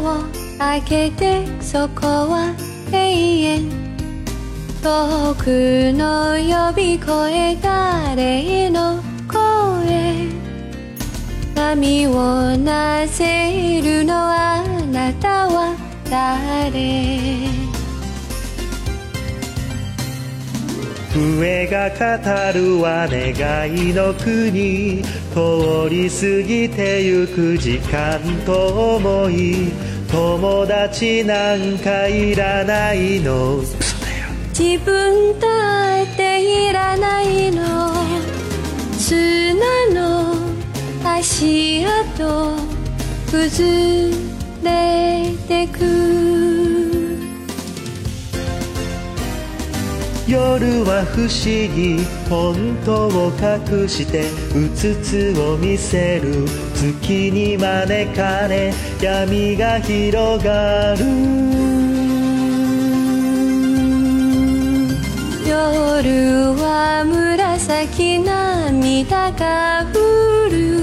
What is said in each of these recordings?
を開けてそこは永遠。遠くの呼び声誰の声。波をなせるのはあなたは誰？笛が語るは願いの国通り過ぎてゆく時間と思い友達なんかいらないの。自分だっていらないの。砂の足跡崩れてく。夜は不思議本当を隠してうつつを見せる月に招かれ闇が広がる。夜は紫涙が降る。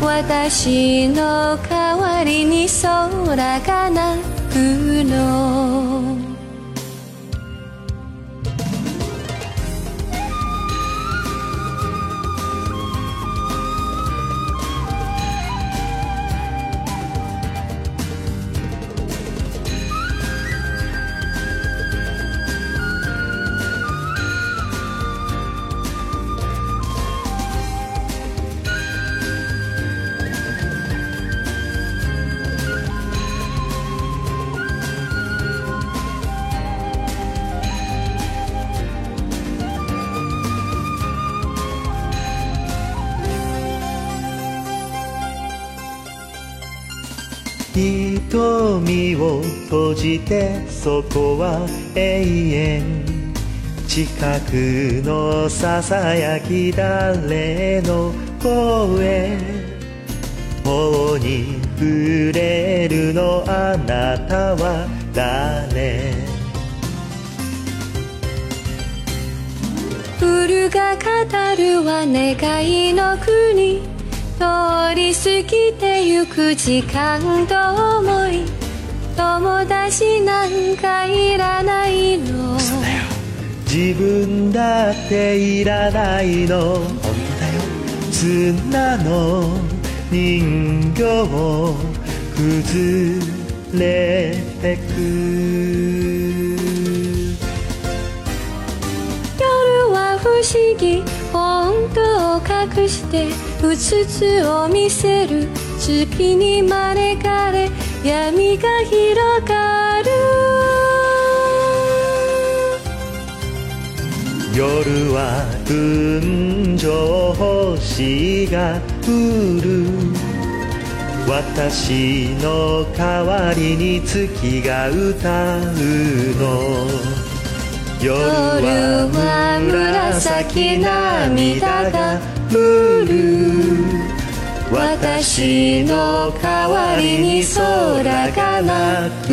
私の代わりに空が泣くの。瞳を閉じてそこは永遠近くのささやき誰の声頬に触れるのあなたは誰夜が語るは願いの国り過ぎてゆく時間と思い友達なんかいらないの。自分だっていらないの。本当だよ。砂の人形崩れてく。夜は不思議。本当隠してうつつを見せる月に招かれ闇が広がる。夜は群青星が降る。私の代わりに月が歌うの。夜はき涙が降る。私の代わりに空が泣く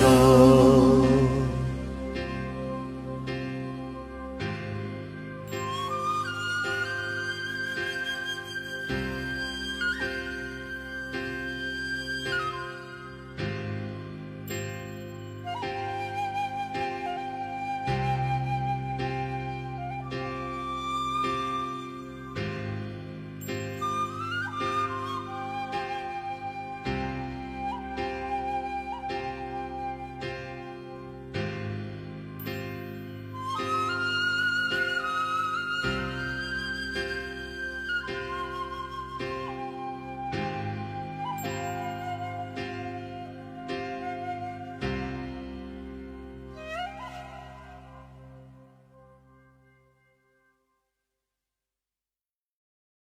の。